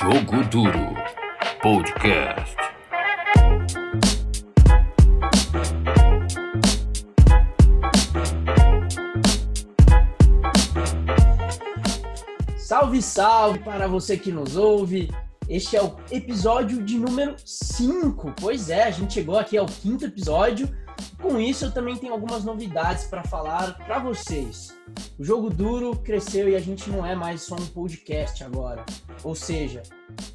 Jogo Duro Podcast. Salve, salve para você que nos ouve. Este é o episódio de número 5. Pois é, a gente chegou aqui ao quinto episódio. Com isso, eu também tenho algumas novidades para falar para vocês. O jogo duro cresceu e a gente não é mais só um podcast agora. Ou seja,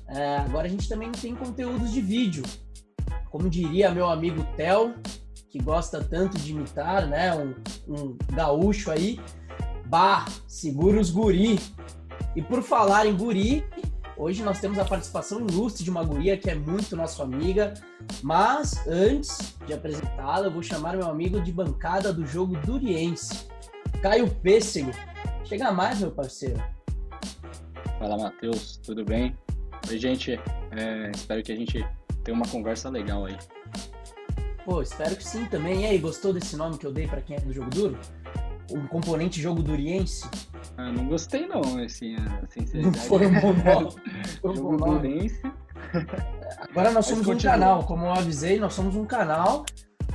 é, agora a gente também tem conteúdos de vídeo. Como diria meu amigo Tel, que gosta tanto de imitar, né? Um, um gaúcho aí. Bah, segura os guri. E por falar em guri, hoje nós temos a participação ilustre de uma guria que é muito nossa amiga. Mas antes de apresentá-la, eu vou chamar meu amigo de bancada do jogo Duriense, Caio Pêssego. Chega mais, meu parceiro. Fala, Matheus, tudo bem? Oi, gente. É, espero que a gente tenha uma conversa legal aí. Pô, espero que sim também. E aí, gostou desse nome que eu dei para quem é do jogo duro? Um componente jogo duriense? Ah, não gostei não, assim, a Não sinceridade. foi um bom nome. Jogo bom. Durense. Agora nós somos um canal, como eu avisei, nós somos um canal.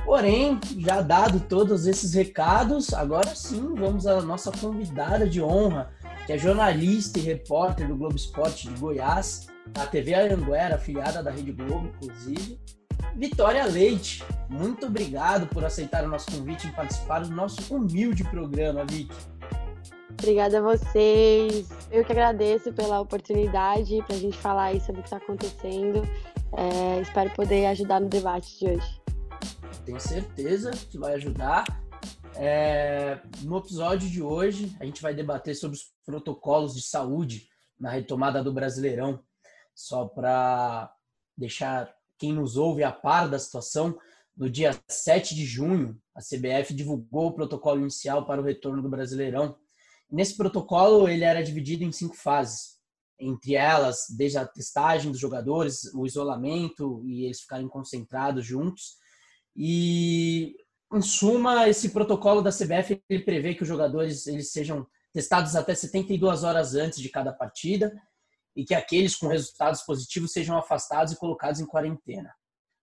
Porém, já dado todos esses recados, agora sim vamos à nossa convidada de honra, que é jornalista e repórter do Globo Esporte de Goiás, da TV Aranguera, afiliada da Rede Globo, inclusive. Vitória Leite, muito obrigado por aceitar o nosso convite e participar do nosso humilde programa, Vicky. Obrigada a vocês. Eu que agradeço pela oportunidade para a gente falar aí sobre o que está acontecendo. É, espero poder ajudar no debate de hoje. tenho certeza que vai ajudar. É, no episódio de hoje, a gente vai debater sobre os protocolos de saúde na retomada do Brasileirão. Só para deixar quem nos ouve a par da situação, no dia 7 de junho, a CBF divulgou o protocolo inicial para o retorno do Brasileirão. Nesse protocolo, ele era dividido em cinco fases. Entre elas, desde a testagem dos jogadores, o isolamento e eles ficarem concentrados juntos. E, em suma, esse protocolo da CBF ele prevê que os jogadores eles sejam testados até 72 horas antes de cada partida e que aqueles com resultados positivos sejam afastados e colocados em quarentena.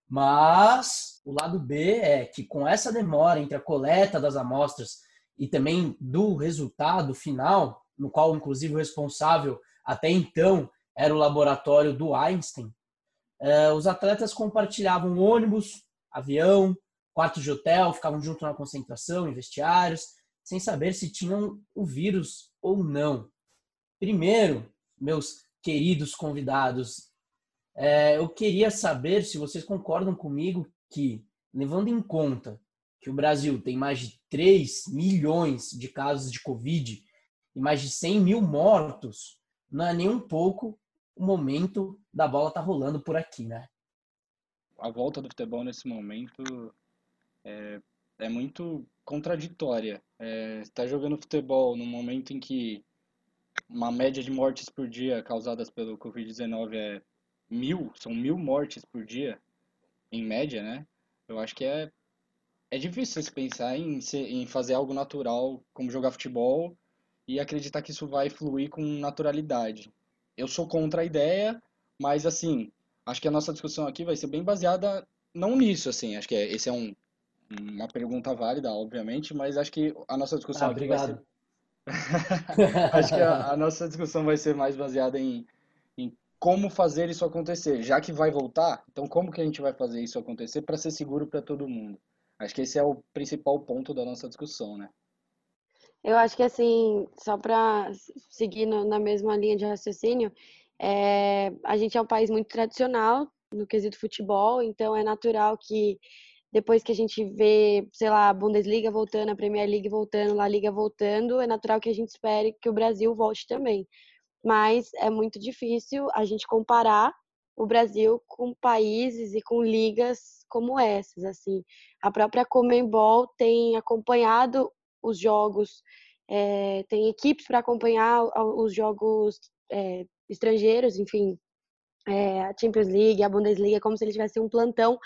Mas o lado B é que com essa demora entre a coleta das amostras e também do resultado final, no qual inclusive o responsável até então era o laboratório do Einstein, eh, os atletas compartilhavam ônibus, avião, quarto de hotel, ficavam junto na concentração, em vestiários, sem saber se tinham o vírus ou não. Primeiro, meus queridos convidados, é, eu queria saber se vocês concordam comigo que, levando em conta que o Brasil tem mais de 3 milhões de casos de Covid e mais de 100 mil mortos, não é nem um pouco o momento da bola tá rolando por aqui, né? A volta do futebol nesse momento é, é muito contraditória. É, está jogando futebol num momento em que uma média de mortes por dia causadas pelo Covid-19 é mil, são mil mortes por dia, em média, né? Eu acho que é, é difícil pensar em, em fazer algo natural, como jogar futebol, e acreditar que isso vai fluir com naturalidade. Eu sou contra a ideia, mas assim, acho que a nossa discussão aqui vai ser bem baseada não nisso, assim, acho que é, esse é um, uma pergunta válida, obviamente, mas acho que a nossa discussão Ah, aqui vai ser obrigado. Acho que a, a nossa discussão vai ser mais baseada em, em como fazer isso acontecer, já que vai voltar. Então, como que a gente vai fazer isso acontecer para ser seguro para todo mundo? Acho que esse é o principal ponto da nossa discussão, né? Eu acho que, assim, só para seguir no- na mesma linha de raciocínio, é, a gente é um país muito tradicional no quesito futebol, então é natural que depois que a gente vê, sei lá, a Bundesliga voltando, a Premier League voltando, La Liga voltando, é natural que a gente espere que o Brasil volte também. Mas é muito difícil a gente comparar o Brasil com países e com ligas como essas, assim. A própria Conmebol tem acompanhado os jogos, é, tem equipes para acompanhar os jogos é, estrangeiros, enfim, é, a Champions League, a Bundesliga, como se eles tivessem um plantão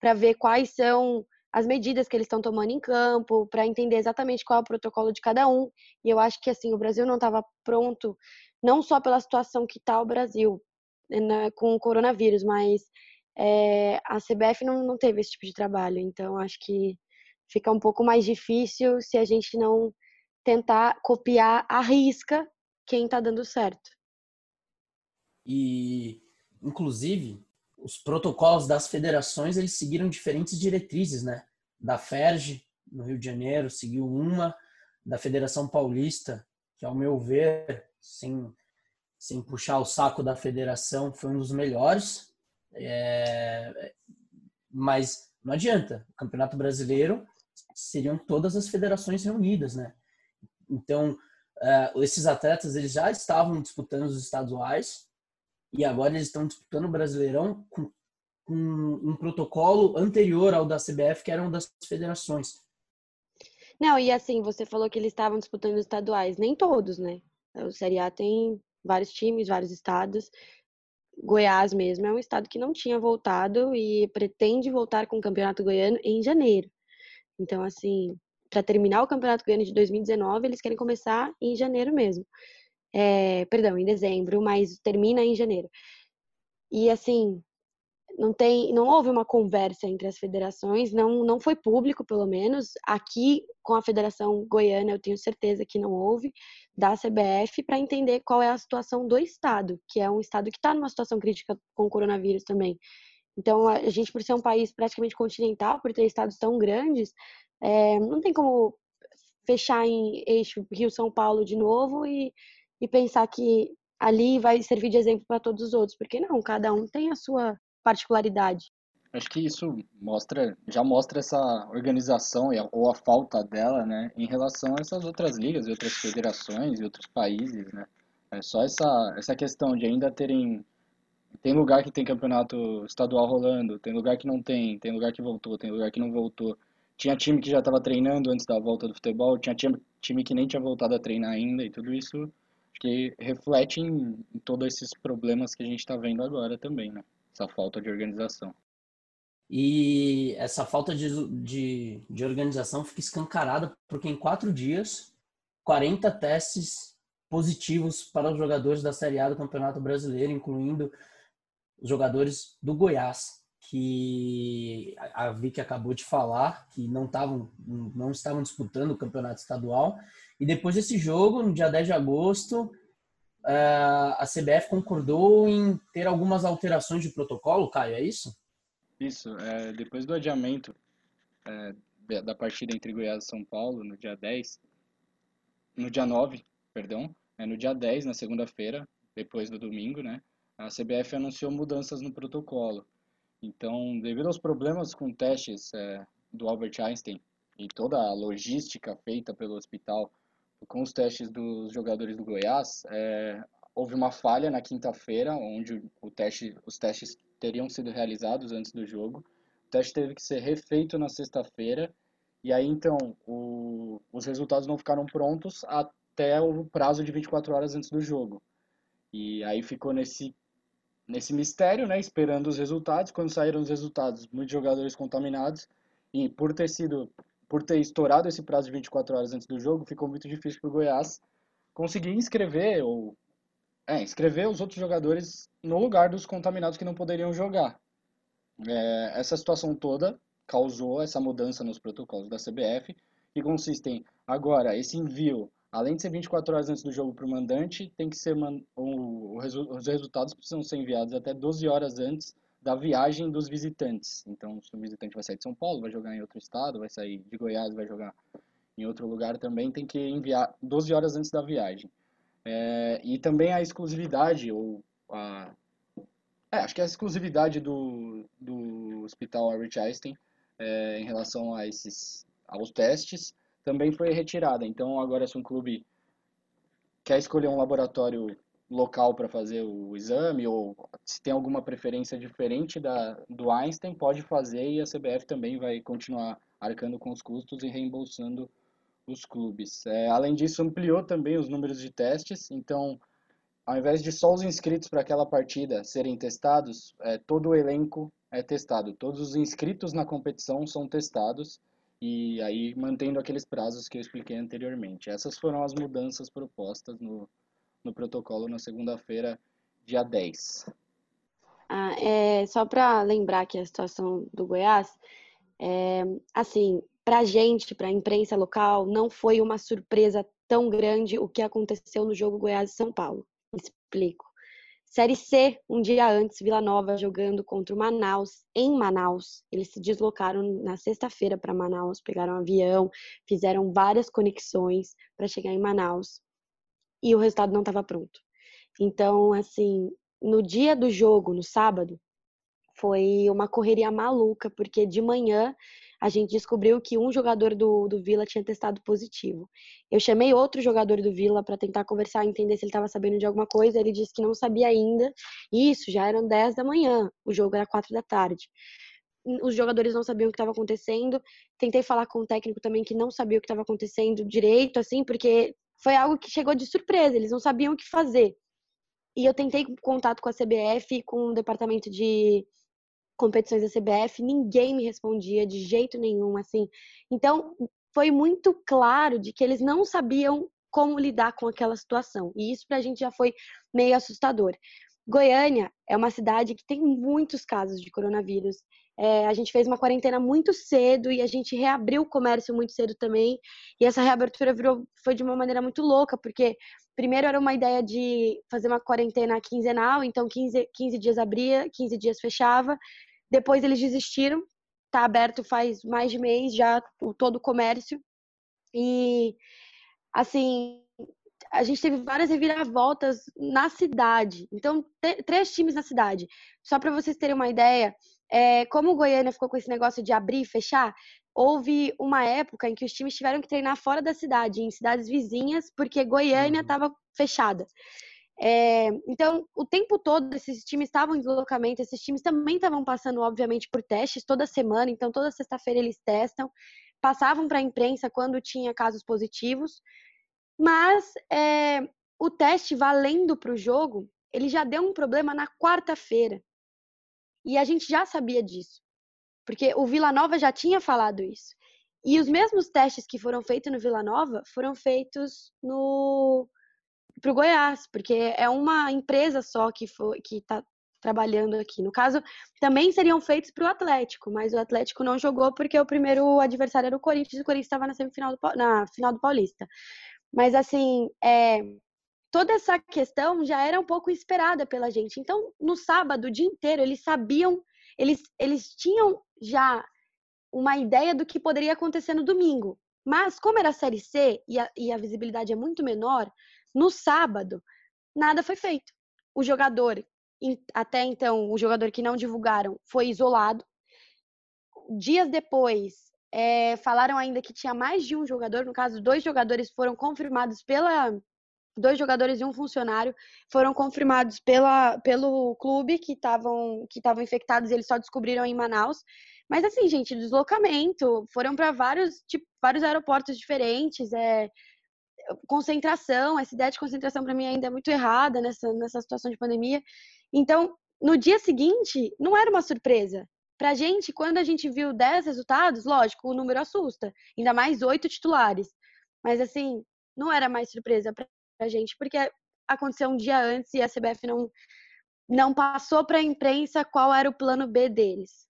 para ver quais são as medidas que eles estão tomando em campo, para entender exatamente qual é o protocolo de cada um. E eu acho que assim o Brasil não estava pronto, não só pela situação que está o Brasil, né, com o coronavírus, mas é, a CBF não, não teve esse tipo de trabalho, então acho que fica um pouco mais difícil se a gente não tentar copiar à risca quem está dando certo. E, inclusive, os protocolos das federações eles seguiram diferentes diretrizes, né? Da FERJ, no Rio de Janeiro, seguiu uma, da Federação Paulista, que, ao meu ver, sem, sem puxar o saco da federação, foi um dos melhores. É, mas não adianta, o Campeonato Brasileiro seriam todas as federações reunidas, né? Então, uh, esses atletas eles já estavam disputando os estaduais e agora eles estão disputando o Brasileirão com, com um protocolo anterior ao da CBF, que eram das federações. Não, e assim, você falou que eles estavam disputando estaduais. Nem todos, né? O Série A tem vários times, vários estados. Goiás mesmo é um estado que não tinha voltado e pretende voltar com o Campeonato Goiano em janeiro. Então, assim, para terminar o Campeonato Goiano de 2019, eles querem começar em janeiro mesmo. É, perdão, em dezembro, mas termina em janeiro. E assim, não tem, não houve uma conversa entre as federações, não, não foi público, pelo menos. Aqui, com a Federação Goiana, eu tenho certeza que não houve, da CBF, para entender qual é a situação do Estado, que é um Estado que está numa situação crítica com o coronavírus também. Então, a gente, por ser um país praticamente continental, por ter estados tão grandes, é, não tem como fechar em eixo Rio-São Paulo de novo e, e pensar que ali vai servir de exemplo para todos os outros, porque não, cada um tem a sua particularidade. Acho que isso mostra, já mostra essa organização ou a falta dela, né, em relação a essas outras ligas e outras federações e outros países, né. É só essa, essa questão de ainda terem tem lugar que tem campeonato estadual rolando, tem lugar que não tem, tem lugar que voltou, tem lugar que não voltou. Tinha time que já estava treinando antes da volta do futebol, tinha time, time que nem tinha voltado a treinar ainda, e tudo isso que reflete em, em todos esses problemas que a gente está vendo agora também, né? essa falta de organização. E essa falta de, de, de organização fica escancarada porque em quatro dias, 40 testes positivos para os jogadores da Série A do Campeonato Brasileiro, incluindo os jogadores do Goiás, que a Vicky acabou de falar, que não estavam não estavam disputando o campeonato estadual. E depois desse jogo, no dia 10 de agosto, a CBF concordou em ter algumas alterações de protocolo, Caio, é isso? Isso, é, depois do adiamento é, da partida entre Goiás e São Paulo, no dia 10, no dia 9, perdão, é, no dia 10, na segunda-feira, depois do domingo, né, a CBF anunciou mudanças no protocolo. Então, devido aos problemas com testes é, do Albert Einstein e toda a logística feita pelo hospital com os testes dos jogadores do Goiás, é, houve uma falha na quinta-feira, onde o teste, os testes teriam sido realizados antes do jogo. O teste teve que ser refeito na sexta-feira, e aí então o, os resultados não ficaram prontos até o prazo de 24 horas antes do jogo. E aí ficou nesse, nesse mistério, né, esperando os resultados. Quando saíram os resultados, muitos jogadores contaminados, e por ter sido por ter estourado esse prazo de 24 horas antes do jogo, ficou muito difícil para o Goiás conseguir inscrever ou é, inscrever os outros jogadores no lugar dos contaminados que não poderiam jogar. É, essa situação toda causou essa mudança nos protocolos da CBF, que consistem agora esse envio, além de ser 24 horas antes do jogo para o mandante, tem que ser o, o, os resultados precisam ser enviados até 12 horas antes da viagem dos visitantes. Então, se o visitante vai sair de São Paulo, vai jogar em outro estado, vai sair de Goiás, vai jogar em outro lugar também, tem que enviar 12 horas antes da viagem. É, e também a exclusividade, ou a. É, acho que a exclusividade do, do Hospital Albert Einstein é, em relação a esses, aos testes também foi retirada. Então, agora, se um clube quer escolher um laboratório local para fazer o exame ou se tem alguma preferência diferente da do Einstein, pode fazer e a CBF também vai continuar arcando com os custos e reembolsando os clubes. É, além disso, ampliou também os números de testes, então, ao invés de só os inscritos para aquela partida serem testados, é, todo o elenco é testado, todos os inscritos na competição são testados e aí mantendo aqueles prazos que eu expliquei anteriormente. Essas foram as mudanças propostas no, no protocolo na segunda-feira, dia 10. Ah, é, só para lembrar aqui a situação do Goiás, é, assim, para a gente, para a imprensa local, não foi uma surpresa tão grande o que aconteceu no jogo Goiás e São Paulo. Explico. Série C, um dia antes, Vila Nova jogando contra o Manaus, em Manaus. Eles se deslocaram na sexta-feira para Manaus, pegaram um avião, fizeram várias conexões para chegar em Manaus. E o resultado não estava pronto. Então, assim, no dia do jogo, no sábado, foi uma correria maluca, porque de manhã a gente descobriu que um jogador do, do Vila tinha testado positivo. Eu chamei outro jogador do Vila para tentar conversar, entender se ele estava sabendo de alguma coisa. Ele disse que não sabia ainda. Isso, já eram 10 da manhã, o jogo era 4 da tarde. Os jogadores não sabiam o que estava acontecendo. Tentei falar com o técnico também que não sabia o que estava acontecendo direito, assim, porque foi algo que chegou de surpresa, eles não sabiam o que fazer. E eu tentei contato com a CBF, com o departamento de competições da CBF, ninguém me respondia de jeito nenhum, assim. Então, foi muito claro de que eles não sabiam como lidar com aquela situação. E isso pra gente já foi meio assustador. Goiânia é uma cidade que tem muitos casos de coronavírus. É, a gente fez uma quarentena muito cedo e a gente reabriu o comércio muito cedo também. E essa reabertura virou, foi de uma maneira muito louca, porque primeiro era uma ideia de fazer uma quarentena quinzenal, então 15, 15 dias abria, 15 dias fechava. Depois eles desistiram, tá aberto faz mais de mês já o, todo o comércio. E, assim, a gente teve várias reviravoltas na cidade. Então, três times na cidade. Só para vocês terem uma ideia, é, como o Goiânia ficou com esse negócio de abrir e fechar, houve uma época em que os times tiveram que treinar fora da cidade, em cidades vizinhas, porque Goiânia estava uhum. fechada. É, então, o tempo todo esses times estavam em deslocamento, esses times também estavam passando, obviamente, por testes toda semana, então toda sexta-feira eles testam, passavam para a imprensa quando tinha casos positivos, mas é, o teste valendo para o jogo, ele já deu um problema na quarta-feira. E a gente já sabia disso, porque o Vila Nova já tinha falado isso. E os mesmos testes que foram feitos no Vila Nova foram feitos no para o Goiás, porque é uma empresa só que que está trabalhando aqui. No caso, também seriam feitos para o Atlético, mas o Atlético não jogou porque o primeiro adversário era o Corinthians e o Corinthians estava na semifinal do, na final do Paulista. Mas assim, é, toda essa questão já era um pouco esperada pela gente. Então, no sábado, o dia inteiro, eles sabiam, eles, eles tinham já uma ideia do que poderia acontecer no domingo. Mas, como era a Série C e a, e a visibilidade é muito menor, no sábado, nada foi feito. O jogador, até então, o jogador que não divulgaram, foi isolado. Dias depois, é, falaram ainda que tinha mais de um jogador, no caso, dois jogadores foram confirmados pela. Dois jogadores e um funcionário foram confirmados pela, pelo clube que estavam que estavam infectados eles só descobriram em Manaus. Mas assim, gente, deslocamento, foram para vários, tipo, vários aeroportos diferentes, é, concentração, essa ideia de concentração para mim ainda é muito errada nessa, nessa situação de pandemia. Então, no dia seguinte, não era uma surpresa. Pra gente, quando a gente viu 10 resultados, lógico, o número assusta. Ainda mais oito titulares. Mas, assim, não era mais surpresa pra gente, porque aconteceu um dia antes e a CBF não, não passou para a imprensa qual era o plano B deles.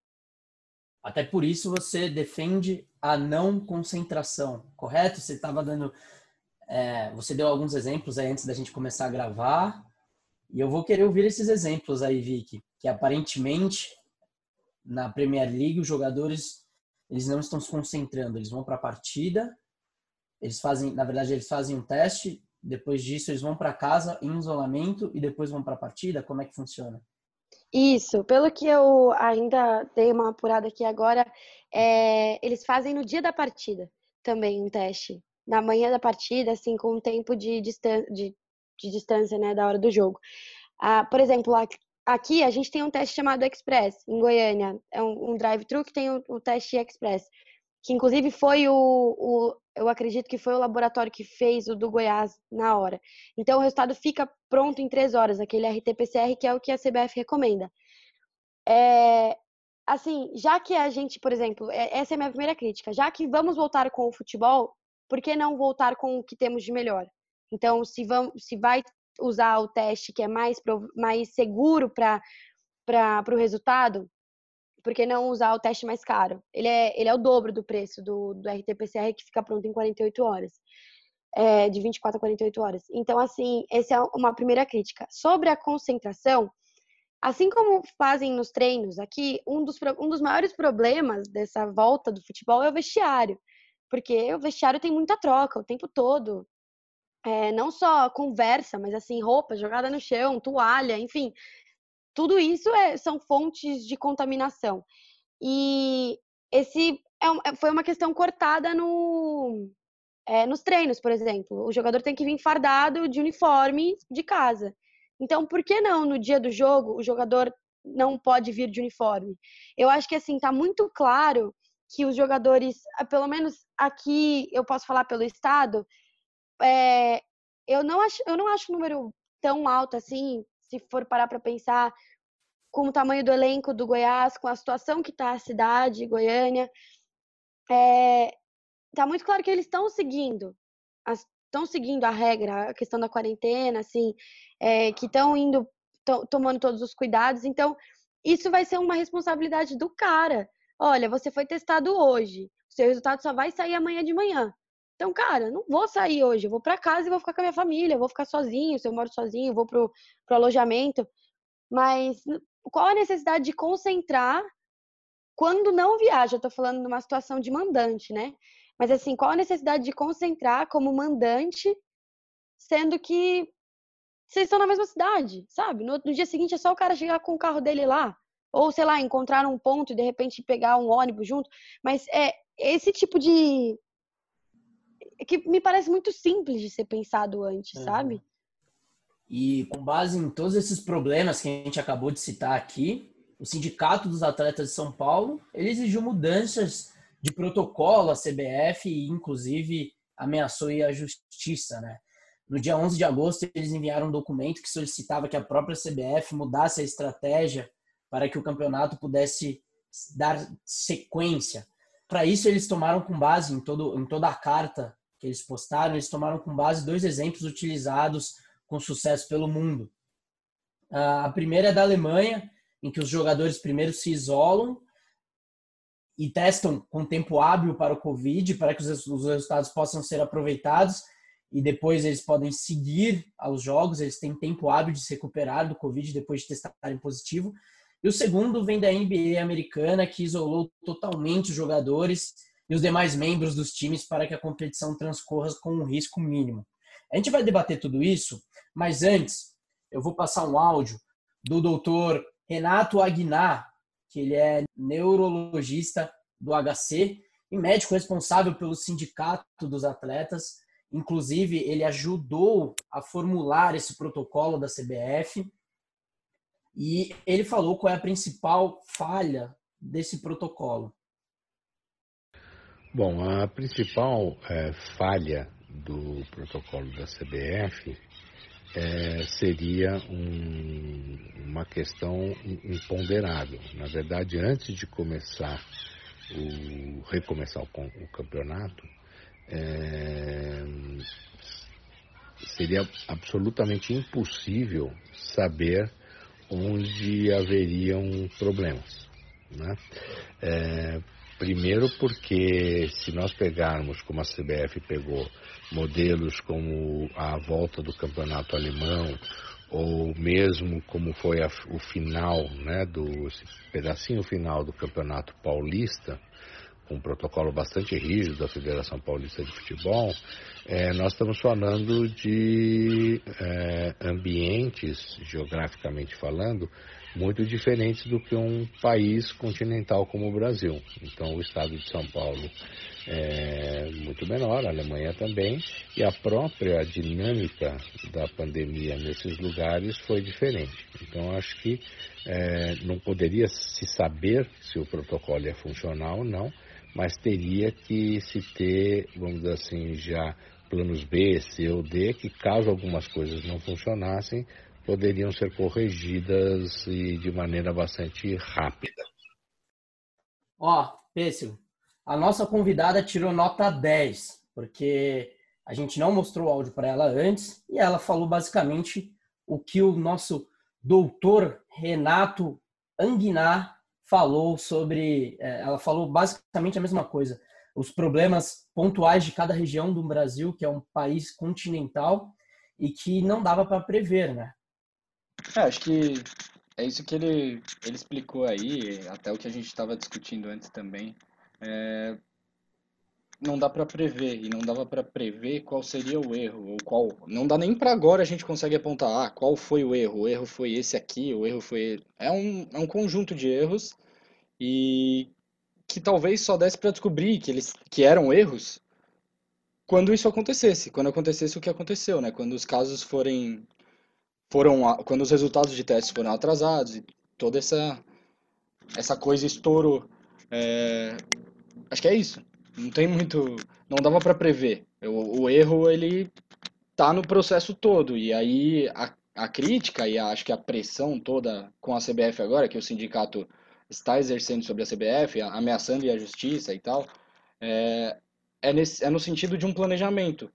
Até por isso você defende a não concentração, correto? Você estava dando é, você deu alguns exemplos aí antes da gente começar a gravar, e eu vou querer ouvir esses exemplos aí, Vicky, que aparentemente na Premier League os jogadores eles não estão se concentrando, eles vão para a partida, eles fazem, na verdade, eles fazem um teste, depois disso eles vão para casa em isolamento e depois vão para a partida. Como é que funciona? Isso, pelo que eu ainda dei uma apurada aqui agora, é, eles fazem no dia da partida também um teste na manhã da partida, assim, com um tempo de, distan de, de distância, né, da hora do jogo. Ah, por exemplo, aqui a gente tem um teste chamado Express, em Goiânia. É um, um drive-thru que tem o, o, teste Express, que inclusive foi o, o, eu acredito que foi o laboratório que fez o do Goiás na hora. Então o resultado fica pronto em três horas, aquele RT-PCR que é o que a CBF recomenda. É, assim, já que a gente, por exemplo, é, essa é a minha primeira crítica, já que vamos voltar com o futebol, por que não voltar com o que temos de melhor? Então, se, vamos, se vai usar o teste que é mais, mais seguro para para o resultado, por que não usar o teste mais caro? Ele é, ele é o dobro do preço do, do RT-PCR que fica pronto em 48 horas. É, de 24 a 48 horas. Então, assim, essa é uma primeira crítica. Sobre a concentração, assim como fazem nos treinos aqui, um dos, um dos maiores problemas dessa volta do futebol é o vestiário. Porque o vestiário tem muita troca o tempo todo. É, não só conversa, mas assim, roupa jogada no chão, toalha, enfim. Tudo isso é, são fontes de contaminação. E esse é, é foi uma questão cortada no, é, nos treinos, por exemplo. O jogador tem que vir fardado de uniforme de casa. Então, por que não no dia do jogo o jogador não pode vir de uniforme? Eu acho que assim tá muito claro que os jogadores, ah, pelo menos aqui eu posso falar pelo estado, é, eu não acho eu não acho o número tão alto assim, se for parar para pensar com o tamanho do elenco do Goiás, com a situação que está a cidade, Goiânia, é, tá muito claro que eles estão seguindo, estão seguindo a regra, a questão da quarentena, assim, é, que estão indo, tomando todos os cuidados. Então, isso vai ser uma responsabilidade do cara. Olha, você foi testado hoje, seu resultado só vai sair amanhã de manhã. Então, cara, não vou sair hoje, vou para casa e vou ficar com a minha família, vou ficar sozinho, se eu moro sozinho, vou pro, pro alojamento. Mas qual a necessidade de concentrar quando não viaja? Eu tô falando de uma situação de mandante, né? Mas assim, qual a necessidade de concentrar como mandante, sendo que vocês estão na mesma cidade, sabe? No, no dia seguinte é só o cara chegar com o carro dele lá. Ou, sei lá, encontrar um ponto e de repente pegar um ônibus junto. Mas é esse tipo de. Que me parece muito simples de ser pensado antes, sabe? E com base em todos esses problemas que a gente acabou de citar aqui, o Sindicato dos Atletas de São Paulo ele exigiu mudanças de protocolo à CBF e, inclusive, ameaçou ir à justiça, né? No dia 11 de agosto, eles enviaram um documento que solicitava que a própria CBF mudasse a estratégia para que o campeonato pudesse dar sequência. Para isso, eles tomaram com base em, todo, em toda a carta que eles postaram, eles tomaram com base dois exemplos utilizados com sucesso pelo mundo. A primeira é da Alemanha, em que os jogadores primeiro se isolam e testam com tempo hábil para o Covid, para que os resultados possam ser aproveitados e depois eles podem seguir aos jogos, eles têm tempo hábil de se recuperar do Covid depois de testarem positivo. E o segundo vem da NBA americana, que isolou totalmente os jogadores e os demais membros dos times para que a competição transcorra com um risco mínimo. A gente vai debater tudo isso, mas antes eu vou passar um áudio do doutor Renato Aguinar, que ele é neurologista do HC e médico responsável pelo sindicato dos atletas. Inclusive, ele ajudou a formular esse protocolo da CBF e ele falou qual é a principal falha desse protocolo. Bom, a principal é, falha do protocolo da CBF é, seria um, uma questão imponderável. Na verdade, antes de começar o recomeçar o, o campeonato, é, seria absolutamente impossível saber onde haveriam problemas. Né? É, primeiro porque se nós pegarmos, como a CBF pegou, modelos como a volta do campeonato alemão, ou mesmo como foi a, o final, né, do pedacinho final do campeonato paulista, com um protocolo bastante rígido da Federação Paulista de Futebol, é, nós estamos falando de é, ambientes, geograficamente falando, muito diferentes do que um país continental como o Brasil. Então, o estado de São Paulo é muito menor, a Alemanha também, e a própria dinâmica da pandemia nesses lugares foi diferente. Então, acho que é, não poderia se saber se o protocolo é funcional ou não, mas teria que se ter, vamos dizer assim, já planos B, C ou D, que caso algumas coisas não funcionassem, poderiam ser corrigidas e de maneira bastante rápida. Ó, Pêssego, a nossa convidada tirou nota 10, porque a gente não mostrou o áudio para ela antes e ela falou basicamente o que o nosso doutor Renato Anguiná falou sobre, é, ela falou basicamente a mesma coisa, os problemas pontuais de cada região do Brasil, que é um país continental e que não dava para prever, né? É, acho que é isso que ele, ele explicou aí, até o que a gente estava discutindo antes também. É, não dá para prever e não dava para prever qual seria o erro ou qual não dá nem para agora a gente consegue apontar ah, qual foi o erro o erro foi esse aqui o erro foi é um, é um conjunto de erros e que talvez só desse para descobrir que eles que eram erros quando isso acontecesse quando acontecesse o que aconteceu né quando os casos forem foram quando os resultados de testes foram atrasados e toda essa essa coisa estourou é, acho que é isso não tem muito. Não dava para prever. O, o, erro, ele tá no processo todo. E aí a, a crítica e a, acho que a pressão toda com a CBF agora, que o sindicato está exercendo sobre a CBF, ameaçando a justiça e tal, é, é, nesse, é no sentido de um planejamento.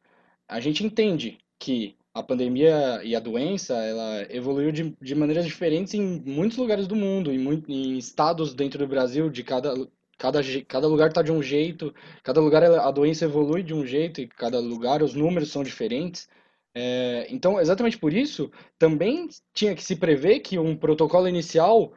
A gente entende que a pandemia e a doença ela evoluiu de, de maneiras diferentes em muitos lugares do mundo, em, muito, em estados dentro do Brasil, de cada Cada, cada lugar está de um jeito, cada lugar a doença evolui de um jeito e cada lugar os números são diferentes. É, então, exatamente por isso, também tinha que se prever que um protocolo inicial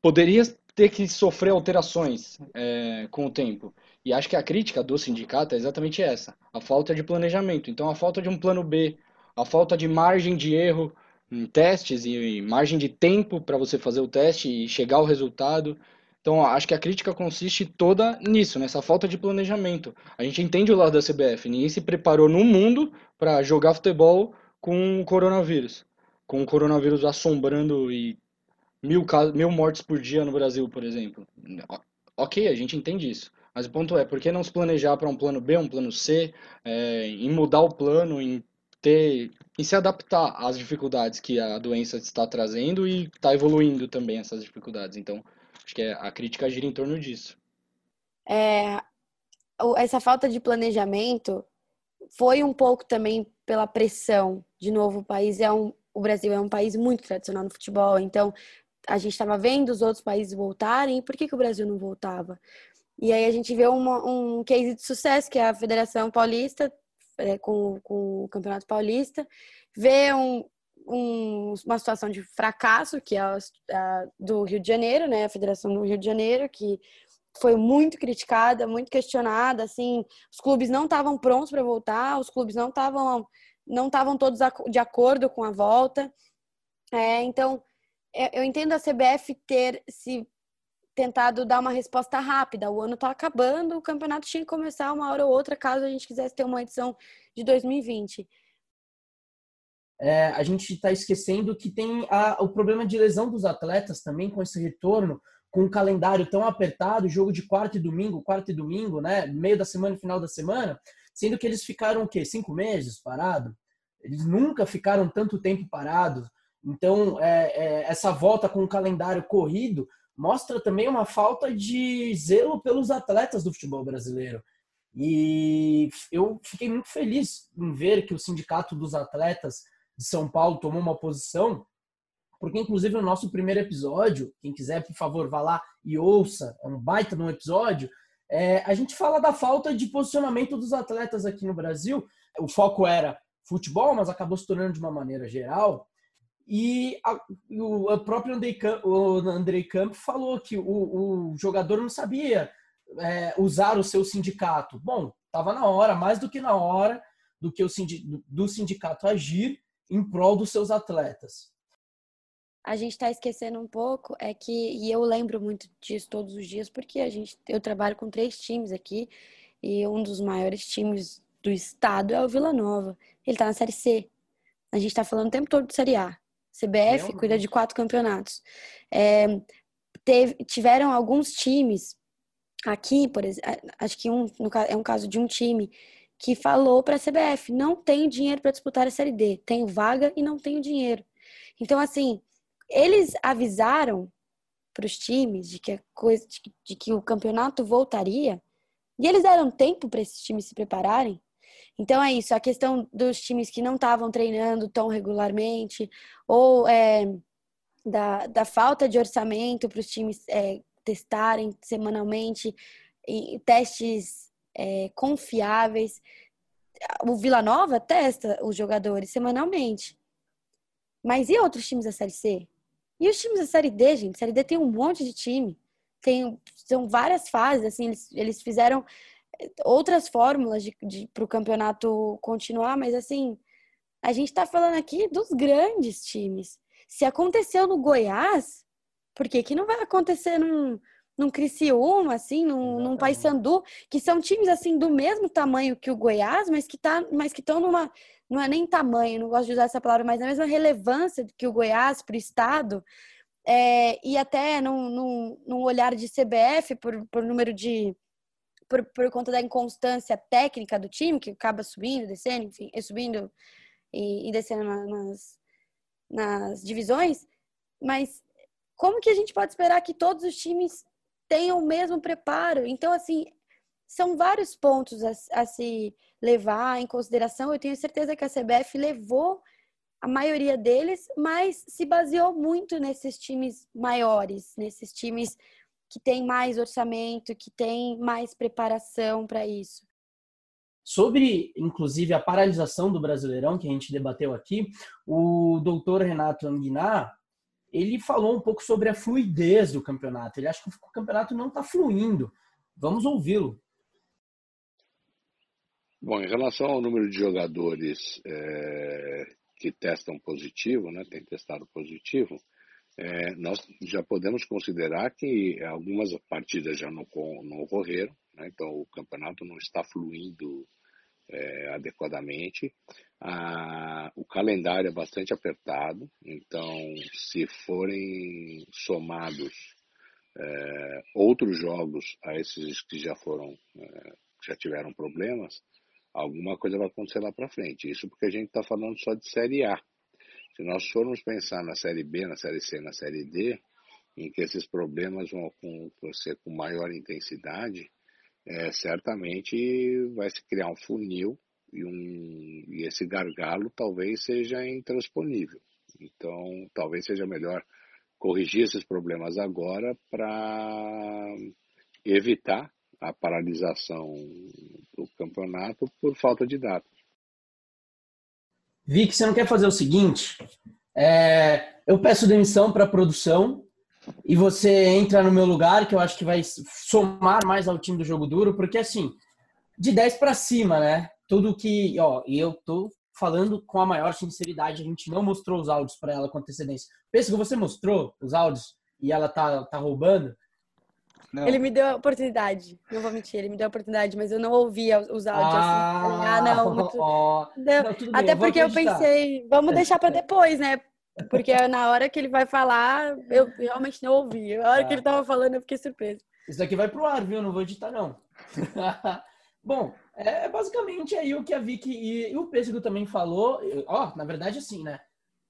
poderia ter que sofrer alterações é, com o tempo. E acho que a crítica do sindicato é exatamente essa: a falta de planejamento. Então, a falta de um plano B, a falta de margem de erro em testes e margem de tempo para você fazer o teste e chegar ao resultado. Então, acho que a crítica consiste toda nisso, nessa falta de planejamento. A gente entende o lado da CBF, ninguém se preparou no mundo para jogar futebol com o coronavírus. Com o coronavírus assombrando e mil, mil mortes por dia no Brasil, por exemplo. Ok, a gente entende isso. Mas o ponto é, por que não se planejar para um plano B, um plano C, é, em mudar o plano, em ter, em se adaptar às dificuldades que a doença está trazendo e está evoluindo também essas dificuldades. Então, Acho que é, a crítica gira em torno disso. É, essa falta de planejamento foi um pouco também pela pressão. De novo, o país é um, o Brasil é um país muito tradicional no futebol, então a gente estava vendo os outros países voltarem, por que, que o Brasil não voltava? E aí a gente vê uma, um case de sucesso, que é a Federação Paulista, com, com o Campeonato Paulista, vê um, um, uma situação de fracasso, que é a, a, do Rio de Janeiro, né? A Federação do Rio de Janeiro, que foi muito criticada, muito questionada, assim, os clubes não estavam prontos para voltar, os clubes não estavam não estavam todos de acordo com a volta. É, então, é, eu entendo a CBF ter se tentado dar uma resposta rápida. O ano está acabando, o campeonato tinha que começar uma hora ou outra, caso a gente quisesse ter uma edição de 2020 é, a gente está esquecendo que tem a, o problema de lesão dos atletas também com esse retorno, com um calendário tão apertado, jogo de quarta e domingo, quarta e domingo, né, meio da semana e final da semana, sendo que eles ficaram o quê? Cinco meses parado? Eles nunca ficaram tanto tempo parados. Então, é, é, essa volta com o calendário corrido mostra também uma falta de zelo pelos atletas do futebol brasileiro. E eu fiquei muito feliz em ver que o Sindicato dos Atletas de São Paulo tomou uma posição, porque inclusive no nosso primeiro episódio, quem quiser, por favor, vá lá e ouça, é um baita no episódio, é, a gente fala da falta de posicionamento dos atletas aqui no Brasil. O foco era futebol, mas acabou se tornando de uma maneira geral. E a, o, a próprio Andrei Camp, o Andrei Camp falou que o, o jogador não sabia é, usar o seu sindicato. Bom, estava na hora, mais do que na hora, do que o do sindicato agir em prol dos seus atletas. A gente está esquecendo um pouco é que e eu lembro muito disso todos os dias porque a gente eu trabalho com três times aqui e um dos maiores times do estado é o Vila Nova. Ele está na série C. A gente está falando o tempo todo de série A. CBF cuida de quatro campeonatos. É, teve, tiveram alguns times aqui, por exemplo, acho que um, no, é um caso de um time que falou para a CBF: não tenho dinheiro para disputar a Série D, tenho vaga e não tenho dinheiro. Então, assim, eles avisaram para os times de que, a coisa, de, de que o campeonato voltaria e eles deram tempo para esses times se prepararem. Então é isso, a questão dos times que não estavam treinando tão regularmente ou é, da, da falta de orçamento para os times é, testarem semanalmente, testes é, confiáveis. O Vila Nova testa os jogadores semanalmente. Mas e outros times da Série C? E os times da Série D, gente? Série D tem um monte de time. Tem, são várias fases, assim, eles, eles fizeram outras fórmulas de, de, para o campeonato continuar, mas assim, a gente está falando aqui dos grandes times. Se aconteceu no Goiás, por que, que não vai acontecer num, num Criciúma, assim, num, num Paysandu, que são times assim do mesmo tamanho que o Goiás, mas que tá, mas que estão numa não é nem tamanho, não gosto de usar essa palavra, mas na mesma relevância que o Goiás para o estado, é, e até num, num, num, olhar de CBF por, por número de por, por conta da inconstância técnica do time, que acaba subindo, descendo, enfim, subindo e, e descendo nas, nas divisões, mas como que a gente pode esperar que todos os times tenham o mesmo preparo? Então, assim, são vários pontos a, a se levar em consideração. Eu tenho certeza que a CBF levou a maioria deles, mas se baseou muito nesses times maiores, nesses times que têm mais orçamento, que têm mais preparação para isso. Sobre, inclusive, a paralisação do Brasileirão, que a gente debateu aqui, o doutor Renato Anguinar, ele falou um pouco sobre a fluidez do campeonato. Ele acha que o campeonato não está fluindo. Vamos ouvi-lo. Bom, em relação ao número de jogadores é, que testam positivo, né, tem testado positivo, é, nós já podemos considerar que algumas partidas já não, não ocorreram, né, então o campeonato não está fluindo é, adequadamente. A, o calendário é bastante apertado, então se forem somados é, outros jogos a esses que já foram, é, já tiveram problemas, alguma coisa vai acontecer lá para frente. Isso porque a gente está falando só de Série A. Se nós formos pensar na Série B, na Série C, na Série D, em que esses problemas vão acontecer com maior intensidade, é, certamente vai se criar um funil e, um, e esse gargalo talvez seja intransponível. Então, talvez seja melhor corrigir esses problemas agora para evitar a paralisação do campeonato por falta de dados. Vic, você não quer fazer o seguinte? É, eu peço demissão para a produção e você entra no meu lugar, que eu acho que vai somar mais ao time do jogo duro, porque assim, de 10 para cima, né? Tudo que, ó, eu tô falando com a maior sinceridade, a gente não mostrou os áudios para ela com antecedência. Pensa que você mostrou os áudios e ela tá, tá roubando. Não. Ele me deu a oportunidade, não vou mentir, ele me deu a oportunidade, mas eu não ouvia os áudios ah, assim. Ah, não. Muito... Oh, não Até bem, porque eu, eu pensei, vamos deixar para depois, né? Porque na hora que ele vai falar, eu realmente não ouvi. Na hora ah. que ele tava falando, eu fiquei surpresa. Isso daqui vai pro ar, viu? Não vou editar, não. Bom, é basicamente aí o que a Vicky e, e o Pêssego também falou. Ó, na verdade, assim, né?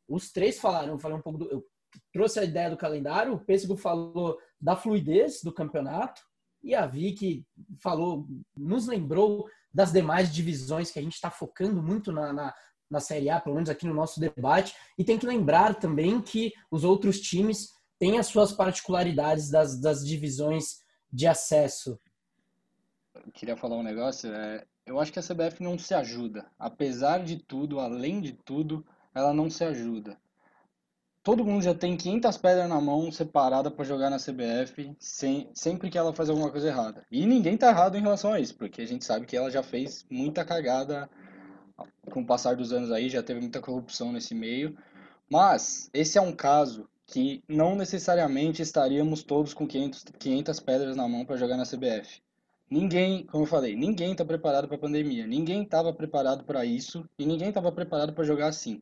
Os três falaram, eu falei um pouco do. Eu trouxe a ideia do calendário, o Pêssego falou da fluidez do campeonato e a Vicky falou, nos lembrou das demais divisões que a gente está focando muito na, na, na Série A, pelo menos aqui no nosso debate. E tem que lembrar também que os outros times têm as suas particularidades das, das divisões de acesso. Eu queria falar um negócio. É, eu acho que a CBF não se ajuda. Apesar de tudo, além de tudo, ela não se ajuda todo mundo já tem 500 pedras na mão separada para jogar na CBF sem, sempre que ela faz alguma coisa errada. E ninguém tá errado em relação a isso, porque a gente sabe que ela já fez muita cagada com o passar dos anos aí, já teve muita corrupção nesse meio. Mas esse é um caso que não necessariamente estaríamos todos com 500, 500 pedras na mão para jogar na CBF. Ninguém, como eu falei, ninguém está preparado para a pandemia, ninguém estava preparado para isso e ninguém estava preparado para jogar assim.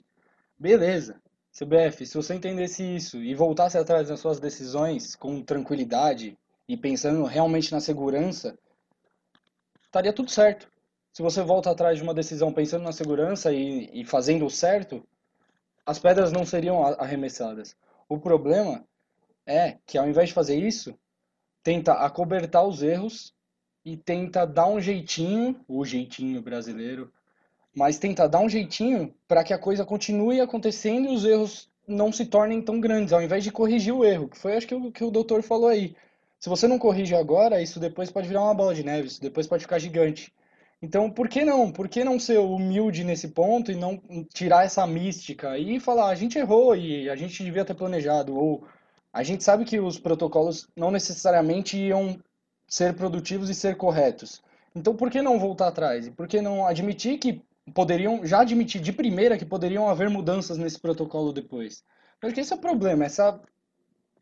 Beleza, CBF, se você entendesse isso e voltasse atrás das suas decisões com tranquilidade e pensando realmente na segurança, estaria tudo certo. Se você volta atrás de uma decisão pensando na segurança e, e fazendo o certo, as pedras não seriam arremessadas. O problema é que ao invés de fazer isso, tenta acobertar os erros e tenta dar um jeitinho, o jeitinho brasileiro, mas tenta dar um jeitinho para que a coisa continue acontecendo e os erros não se tornem tão grandes, ao invés de corrigir o erro, que foi acho que o que o doutor falou aí. Se você não corrige agora, isso depois pode virar uma bola de neve, isso depois pode ficar gigante. Então, por que não? Por que não ser humilde nesse ponto e não tirar essa mística e falar, a gente errou e a gente devia ter planejado, ou a gente sabe que os protocolos não necessariamente iam ser produtivos e ser corretos. Então, por que não voltar atrás? Por que não admitir que poderiam, já admitir de primeira que poderiam haver mudanças nesse protocolo depois? Eu acho que esse é o problema, essa,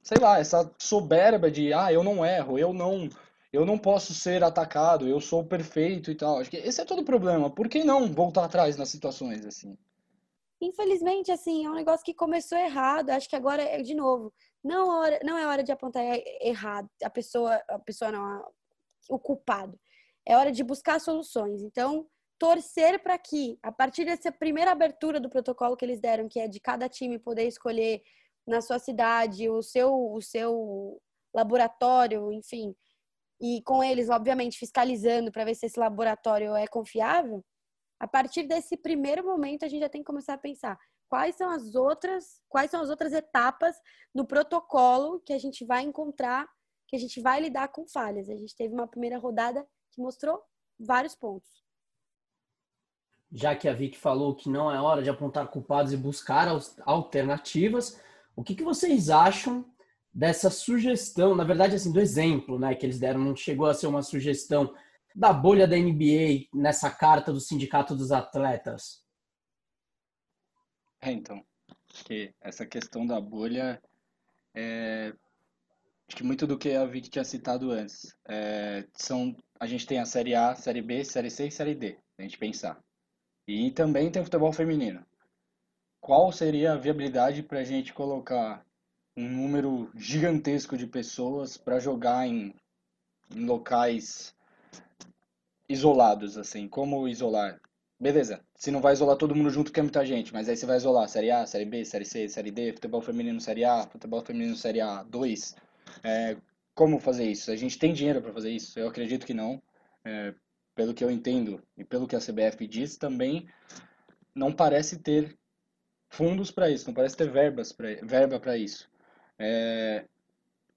sei lá, essa soberba de, ah, eu não erro, eu não, eu não posso ser atacado, eu sou perfeito e tal. Acho que esse é todo o problema. Por que não voltar atrás nas situações assim? Infelizmente, assim, é um negócio que começou errado. Acho que agora é de novo. Não, é hora, não é hora de apontar errado a pessoa, a pessoa não, o culpado. É hora de buscar soluções. Então, torcer para que, a partir dessa primeira abertura do protocolo que eles deram, que é de cada time poder escolher na sua cidade o seu, o seu laboratório, enfim, e com eles, obviamente, fiscalizando para ver se esse laboratório é confiável, a partir desse primeiro momento a gente já tem que começar a pensar quais são as outras, quais são as outras etapas no protocolo que a gente vai encontrar, que a gente vai lidar com falhas. A gente teve uma primeira rodada que mostrou vários pontos. Já que a Vicky falou que não é hora de apontar culpados e buscar alternativas, o que, que vocês acham dessa sugestão, na verdade, assim, do exemplo né, que eles deram, não chegou a ser uma sugestão da bolha da NBA nessa carta do Sindicato dos Atletas? É, então, que essa questão da bolha é, acho que muito do que a Vicky tinha citado antes. É, são, a gente tem a Série A, Série B, Série C e Série D, a gente pensar. E também tem o futebol feminino. Qual seria a viabilidade para a gente colocar um número gigantesco de pessoas para jogar em, em locais isolados, assim. Como isolar? Beleza, se não vai isolar todo mundo junto, que é muita gente, mas aí você vai isolar Série A, Série B, Série C, Série D, futebol feminino Série A, futebol feminino Série A 2. É, como fazer isso? A gente tem dinheiro para fazer isso? Eu acredito que não. É, pelo que eu entendo e pelo que a CBF diz, também não parece ter fundos para isso, não parece ter verbas pra, verba para isso. É,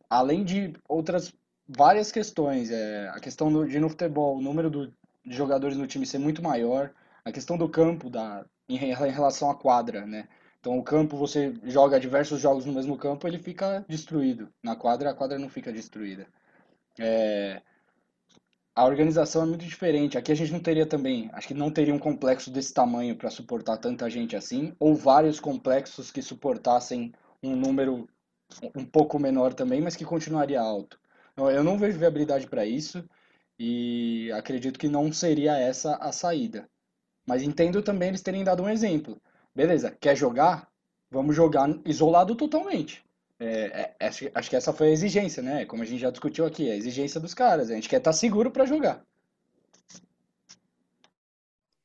além de outras várias questões, é, a questão do, de no futebol, o número do, de jogadores no time ser muito maior, a questão do campo da, em, em relação à quadra, né? Então o campo, você joga diversos jogos no mesmo campo, ele fica destruído. Na quadra, a quadra não fica destruída. É, a organização é muito diferente. Aqui a gente não teria também, acho que não teria um complexo desse tamanho para suportar tanta gente assim, ou vários complexos que suportassem um número um pouco menor também, mas que continuaria alto. Eu não vejo viabilidade para isso e acredito que não seria essa a saída. Mas entendo também eles terem dado um exemplo. Beleza, quer jogar? Vamos jogar isolado totalmente. É, é, acho, acho que essa foi a exigência, né? Como a gente já discutiu aqui, a exigência dos caras. A gente quer estar tá seguro para jogar.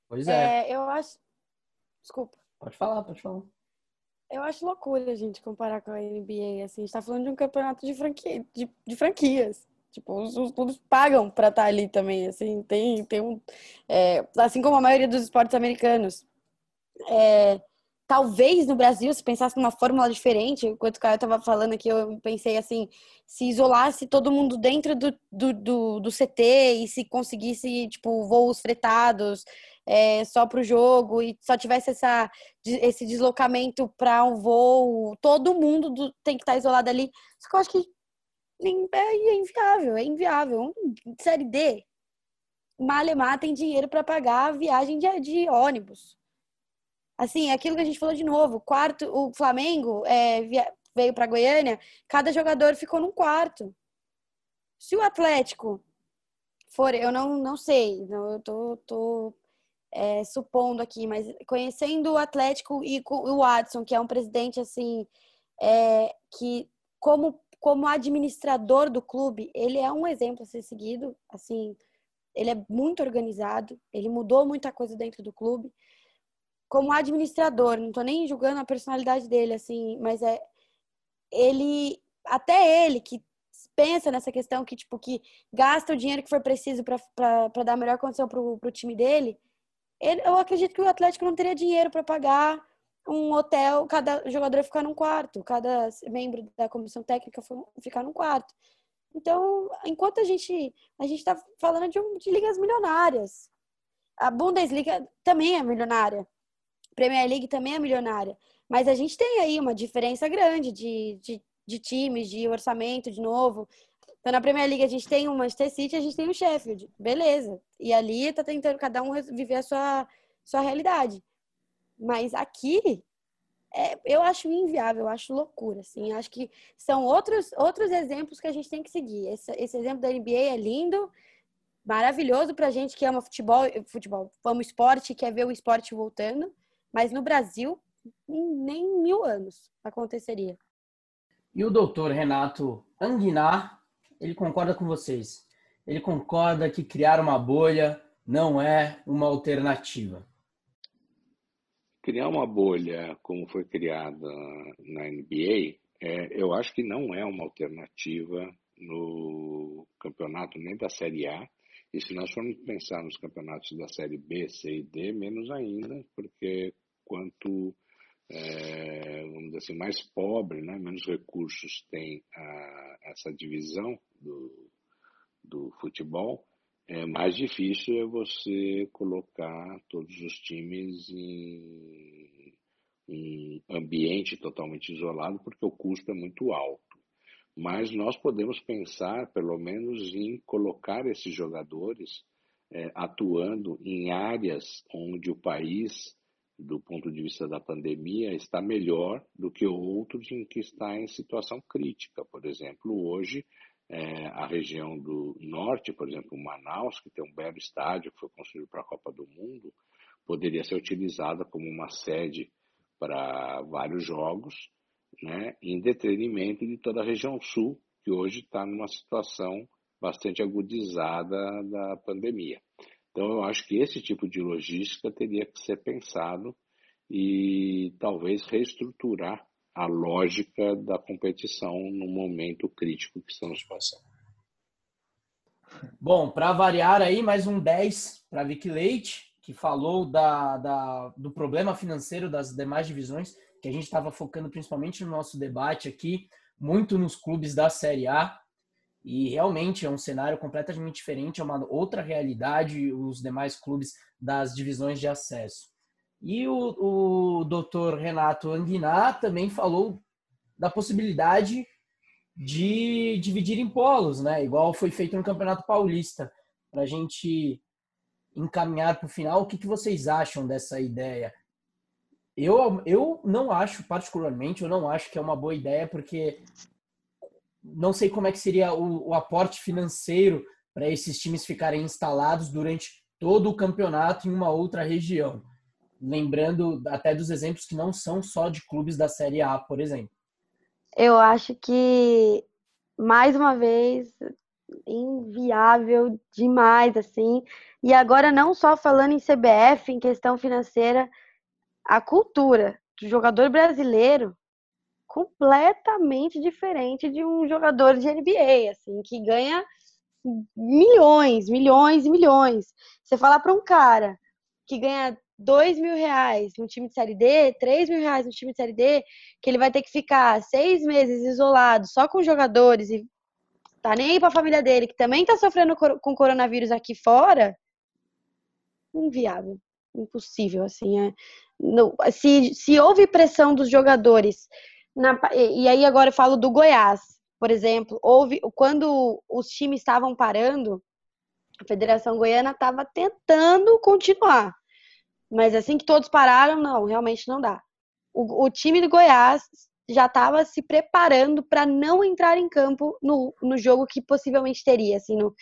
Pois é. é. Eu acho. Desculpa. Pode falar, pode falar. Eu acho loucura a gente comparar com a NBA, assim, a gente tá falando de um campeonato de, franquia, de, de franquias. Tipo, os, os clubes pagam pra estar tá ali também, assim, tem, tem um... É, assim como a maioria dos esportes americanos. É, talvez no Brasil, se pensasse numa fórmula diferente, enquanto o cara estava falando aqui, eu pensei assim, se isolasse todo mundo dentro do, do, do, do CT e se conseguisse, tipo, voos fretados, é, só para o jogo e só tivesse essa, esse deslocamento para um voo, todo mundo do, tem que estar tá isolado ali. Só que eu acho que é inviável, é inviável. Série D, Malemar tem dinheiro para pagar a viagem de, de, ônibus. Assim, aquilo que a gente falou de novo, quarto, o Flamengo é, veio para Goiânia, cada jogador ficou num quarto. Se o Atlético for, eu não, não sei, eu tô, tô é, supondo aqui, mas conhecendo o Atlético e o Watson, que é um presidente assim, é, que como como administrador do clube, ele é um exemplo a ser seguido, assim, ele é muito organizado, ele mudou muita coisa dentro do clube. Como administrador, não estou nem julgando a personalidade dele, assim, mas é ele, até ele que pensa nessa questão que tipo que gasta o dinheiro que for preciso para dar a melhor condição para o time dele, ele, eu acredito que o Atlético não teria dinheiro para pagar um hotel, cada jogador ficar num quarto, cada membro da comissão técnica ficar num quarto. Então, enquanto a gente a gente está falando de, de ligas milionárias, a Bundesliga também é milionária, Premier League também é milionária, mas a gente tem aí uma diferença grande de, de, de times, de orçamento, de novo. Então, na Premier League a gente tem o Manchester City, a gente tem o Sheffield, beleza. E ali tá tentando cada um viver a sua, sua realidade. Mas aqui, é, eu acho inviável, eu acho loucura, assim. Acho que são outros, outros exemplos que a gente tem que seguir. Esse, esse exemplo da NBA é lindo, maravilhoso pra gente que ama futebol, futebol, ama esporte, quer ver o esporte voltando. Mas no Brasil, nem mil anos aconteceria. E o doutor Renato Anguinar, ele concorda com vocês. Ele concorda que criar uma bolha não é uma alternativa. Criar uma bolha como foi criada na NBA, é, eu acho que não é uma alternativa no campeonato nem da Série A. E se nós formos pensar nos campeonatos da Série B, C e D, menos ainda, porque quanto, é, vamos dizer assim, mais pobre, né, menos recursos tem a, essa divisão do, do futebol, é mais difícil é você colocar todos os times em um ambiente totalmente isolado, porque o custo é muito alto. Mas nós podemos pensar, pelo menos, em colocar esses jogadores é, atuando em áreas onde o país, do ponto de vista da pandemia, está melhor do que outros em que está em situação crítica. Por exemplo, hoje é, a região do norte, por exemplo, Manaus, que tem um belo estádio que foi construído para a Copa do Mundo, poderia ser utilizada como uma sede para vários jogos, né, em detrimento de toda a região sul, que hoje está numa situação bastante agudizada da pandemia. Então, eu acho que esse tipo de logística teria que ser pensado e talvez reestruturar a lógica da competição no momento crítico que estamos passando. Bom, para variar aí, mais um 10 para Vicky Leite, que falou da, da, do problema financeiro das demais divisões, que a gente estava focando principalmente no nosso debate aqui, muito nos clubes da Série A. E realmente é um cenário completamente diferente, é uma outra realidade os demais clubes das divisões de acesso. E o, o doutor Renato Anguiná também falou da possibilidade de dividir em polos, né? Igual foi feito no Campeonato Paulista. Para a gente encaminhar para o final, o que, que vocês acham dessa ideia? Eu, eu não acho, particularmente, eu não acho que é uma boa ideia, porque não sei como é que seria o, o aporte financeiro para esses times ficarem instalados durante todo o campeonato em uma outra região lembrando até dos exemplos que não são só de clubes da Série A, por exemplo. Eu acho que, mais uma vez, inviável demais, assim. E agora, não só falando em CBF, em questão financeira, a cultura do jogador brasileiro completamente diferente de um jogador de NBA, assim, que ganha milhões, milhões e milhões. Você falar para um cara que ganha dois mil reais no time de Série D, três mil reais no time de Série D, que ele vai ter que ficar seis meses isolado só com jogadores e tá nem aí pra família dele, que também tá sofrendo com coronavírus aqui fora, inviável, impossível, assim, é, não, se, se houve pressão dos jogadores, na, e aí agora eu falo do Goiás, por exemplo, houve, quando os times estavam parando, a Federação Goiana estava tentando continuar, mas assim que todos pararam, não, realmente não dá. O, o time do Goiás já estava se preparando para não entrar em campo no, no jogo que possivelmente teria. Assim, no,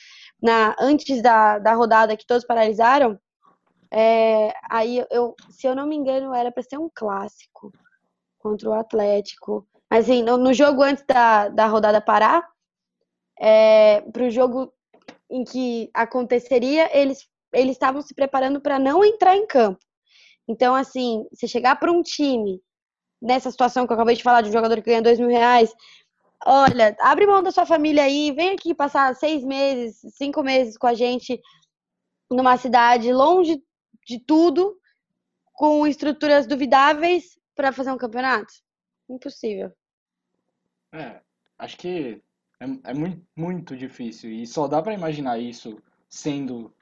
na, antes da, da rodada que todos paralisaram, é, aí eu, se eu não me engano, era para ser um clássico contra o Atlético. Mas assim, no, no jogo antes da, da rodada parar, é, para o jogo em que aconteceria, eles eles estavam se preparando para não entrar em campo. Então, assim, você chegar para um time nessa situação que eu acabei de falar de um jogador que ganha dois mil reais, olha, abre mão da sua família aí, vem aqui passar seis meses, cinco meses com a gente numa cidade longe de tudo, com estruturas duvidáveis, para fazer um campeonato? Impossível. É, acho que é, é muito, muito difícil. E só dá para imaginar isso sendo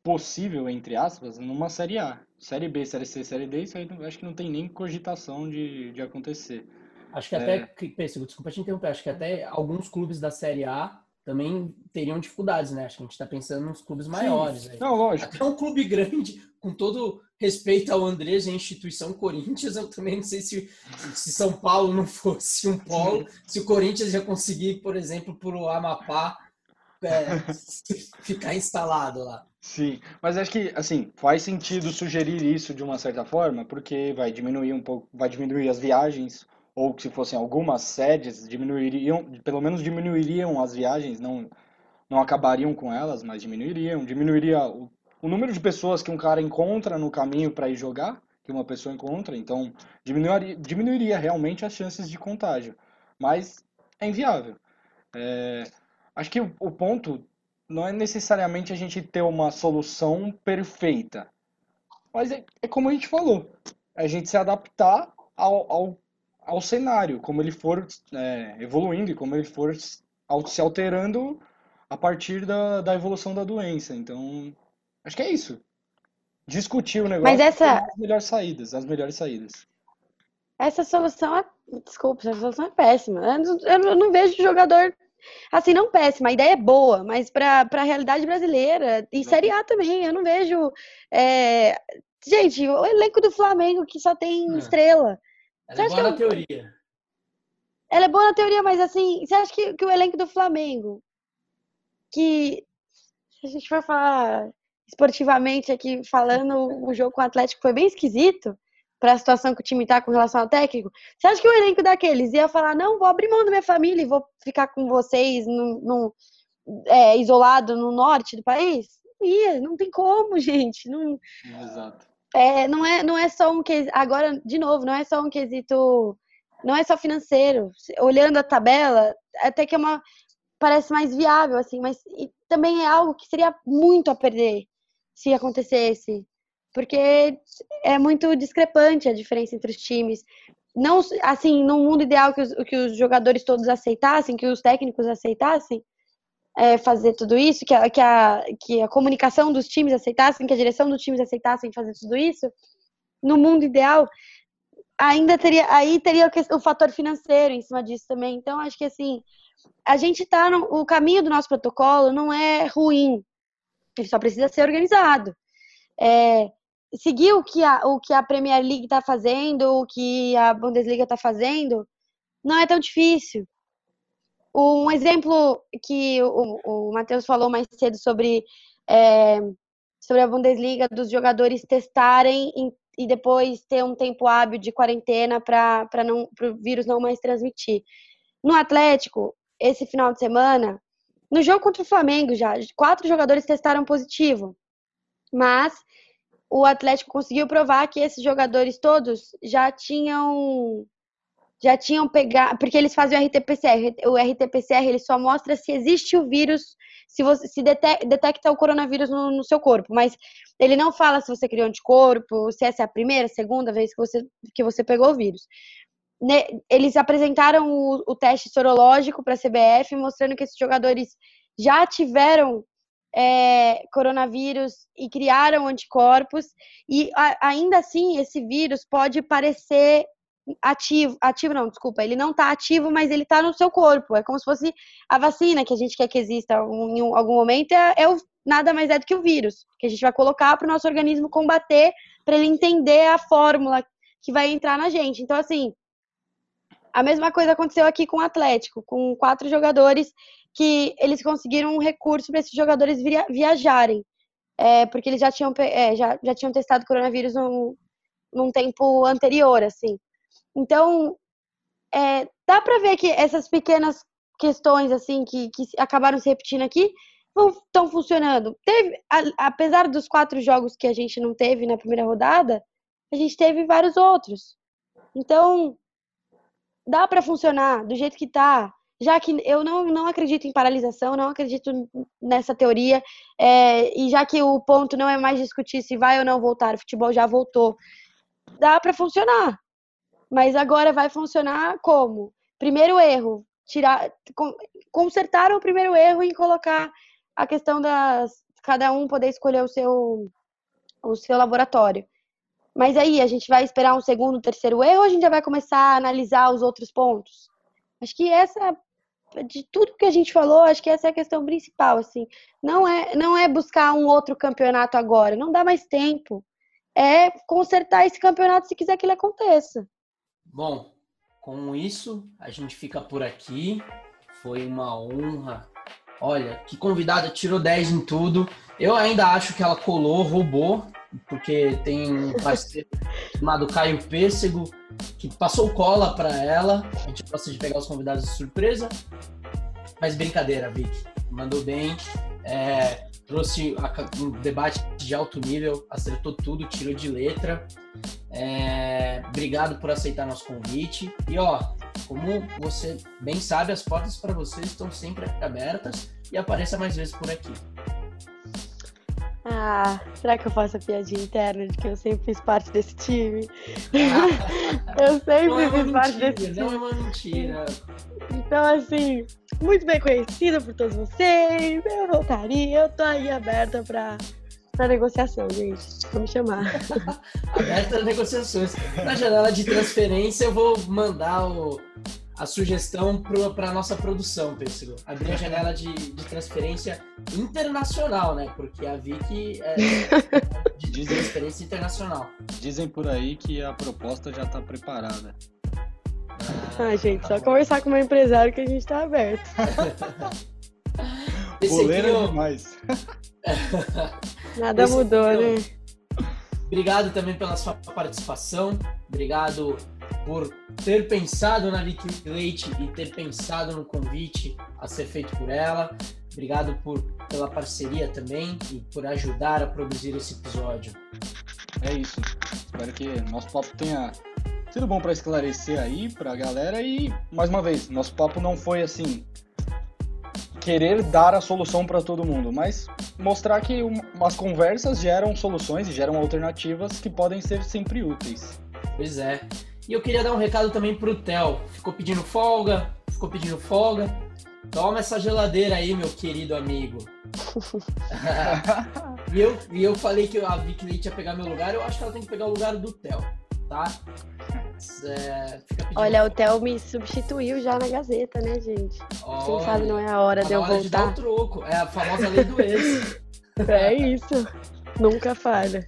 possível, entre aspas, numa Série A. Série B, Série C, Série D, isso aí acho que não tem nem cogitação de, de acontecer. Acho que até, é... desculpa te interromper, acho que até alguns clubes da Série A também teriam dificuldades, né? Acho que a gente está pensando nos clubes maiores. Aí. Não, lógico. Até um clube grande, com todo respeito ao Andrés e à instituição Corinthians, eu também não sei se, se São Paulo não fosse um polo, se o Corinthians ia conseguir, por exemplo, por o Amapá é, ficar instalado lá. Sim, mas acho que assim faz sentido sugerir isso de uma certa forma, porque vai diminuir um pouco, vai diminuir as viagens, ou se fossem algumas sedes, diminuiriam, pelo menos diminuiriam as viagens, não, não acabariam com elas, mas diminuiriam. Diminuiria o, o número de pessoas que um cara encontra no caminho para ir jogar, que uma pessoa encontra, então diminuiria, diminuiria realmente as chances de contágio. Mas é inviável. É, acho que o, o ponto não é necessariamente a gente ter uma solução perfeita, mas é, é como a gente falou, a gente se adaptar ao, ao ao cenário, como ele for é, evoluindo e como ele for se alterando a partir da, da evolução da doença. Então, acho que é isso. Discutir o negócio Mas essa... as melhores saídas, as melhores saídas. Essa solução é. Desculpa, essa solução é péssima. Eu não, eu não vejo jogador. Assim, não péssima, a ideia é boa, mas para a realidade brasileira, e Série A também, eu não vejo. É... Gente, o elenco do Flamengo que só tem é. estrela. Ela é boa na teoria. Ela é boa na teoria, mas assim, você acha que, que o elenco do Flamengo, que a gente vai falar esportivamente aqui, falando o jogo com o Atlético foi bem esquisito para a situação que o time tá com relação ao técnico. Você acha que o elenco daqueles ia falar, não, vou abrir mão da minha família e vou ficar com vocês no, no é, isolado no norte do país? Ia, não tem como, gente. Não... Exato é, não, é, não é só um quesito. Agora, de novo, não é só um quesito. Não é só financeiro. Olhando a tabela, até que é uma. Parece mais viável, assim, mas também é algo que seria muito a perder se acontecesse. Porque é muito discrepante a diferença entre os times. Não, assim, num mundo ideal que os, que os jogadores todos aceitassem, que os técnicos aceitassem, é, fazer tudo isso, que a, que, a, que a comunicação dos times aceitassem, que a direção dos times aceitassem fazer tudo isso, no mundo ideal, ainda teria, aí teria o, o fator financeiro em cima disso também. Então, acho que assim, a gente tá no, o caminho do nosso protocolo não é ruim, ele só precisa ser organizado. É, seguir o que, a, o que a Premier League está fazendo, o que a Bundesliga está fazendo, não é tão difícil. Um exemplo que o, o Matheus falou mais cedo sobre, é, sobre a Bundesliga, dos jogadores testarem e depois ter um tempo hábil de quarentena para o vírus não mais transmitir. No Atlético, esse final de semana, no jogo contra o Flamengo já, quatro jogadores testaram positivo. Mas o Atlético conseguiu provar que esses jogadores todos já tinham já tinham pegado, porque eles fazem o RT-PCR. O RT-PCR ele só mostra se existe o vírus, se você se detecta o coronavírus no, no, seu corpo, mas ele não fala se você criou anticorpo, se essa é a primeira, segunda vez que você, que você pegou o vírus. Eles apresentaram o, o teste sorológico para a CBF, mostrando que esses jogadores já tiveram é, coronavírus e criaram anticorpos, e a, ainda assim esse vírus pode parecer ativo, ativo não, desculpa, ele não está ativo, mas ele está no seu corpo. É como se fosse a vacina que a gente quer que exista em algum momento, é, é o, nada mais é do que o vírus, que a gente vai colocar para o nosso organismo combater, para ele entender a fórmula que vai entrar na gente. Então, assim, a mesma coisa aconteceu aqui com o Atlético, com quatro jogadores que eles conseguiram um recurso para esses jogadores viajarem, é, porque eles já tinham, é, já, já tinham testado coronavírus num, num tempo anterior, assim. Então, é, dá para ver que essas pequenas questões assim que, que acabaram se repetindo aqui estão funcionando. Teve, a, apesar dos quatro jogos que a gente não teve na primeira rodada, a gente teve vários outros. Então, dá para funcionar do jeito que tá. Já que eu não, não acredito em paralisação, não acredito nessa teoria, é, e já que o ponto não é mais discutir se vai ou não voltar, o futebol já voltou, dá para funcionar Mas agora vai funcionar como? Primeiro erro, tirar, consertar o primeiro erro e colocar a questão das cada um poder escolher o seu o seu laboratório. Mas aí a gente vai esperar um segundo, terceiro erro ou a gente já vai começar a analisar os outros pontos? Acho que essa de tudo que a gente falou, acho que essa é a questão principal, assim. Não é não é buscar um outro campeonato agora, não dá mais tempo. É consertar esse campeonato se quiser que ele aconteça. Bom, com isso a gente fica por aqui. Foi uma honra. Olha, que convidada tirou 10 em tudo. Eu ainda acho que ela colou, roubou, porque tem um parceiro chamado Caio Pêssego que passou cola para ela. A gente gosta de pegar os convidados de surpresa. Mas brincadeira, Vic. Mandou bem. É, trouxe um debate de alto nível, acertou tudo, tirou de letra. É, obrigado por aceitar nosso convite. E ó, como você bem sabe, as portas para você estão sempre abertas e apareça mais vezes por aqui. Ah, será que eu faço a piadinha interna de que eu sempre fiz parte desse time? eu sempre não é fiz mentira, parte desse time. Não é uma mentira. Então, assim, muito bem conhecida por todos vocês. Eu voltaria, eu tô aí aberta pra, pra negociação, gente. Vamos chamar. aberta a negociações. Na janela de transferência, eu vou mandar o a sugestão para a nossa produção, Pêssego. Abrir a janela de, de transferência internacional, né? Porque a Vicky é de, de transferência internacional. Dizem por aí que a proposta já está preparada. Ah, gente, só conversar com o meu empresário que a gente está aberto. Boleira é demais. Nada mudou, né? Obrigado também pela sua participação. Obrigado por ter pensado na Vicky Leite e ter pensado no convite a ser feito por ela. Obrigado por, pela parceria também e por ajudar a produzir esse episódio. É isso. Espero que nosso papo tenha sido bom para esclarecer aí para a galera e mais uma vez, nosso papo não foi assim querer dar a solução para todo mundo, mas mostrar que umas conversas geram soluções e geram alternativas que podem ser sempre úteis. Pois é. E eu queria dar um recado também pro Theo. Ficou pedindo folga, ficou pedindo folga. Toma essa geladeira aí, meu querido amigo. e, eu, e eu falei que a Vicky Leite ia pegar meu lugar, eu acho que ela tem que pegar o lugar do Theo, tá? É, Olha, o Theo me substituiu já na Gazeta, né, gente? Olha, Quem sabe não é a hora tá de eu hora voltar. De dar o troco. É a famosa lei do ex. é isso. Nunca falha.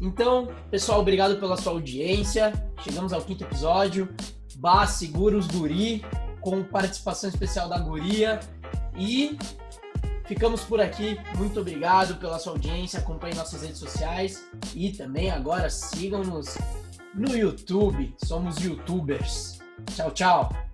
Então, pessoal, obrigado pela sua audiência. Chegamos ao quinto episódio. Bah, segura os guri, com participação especial da guria. E ficamos por aqui. Muito obrigado pela sua audiência. Acompanhe nossas redes sociais. E também agora sigam-nos no YouTube. Somos youtubers. Tchau, tchau.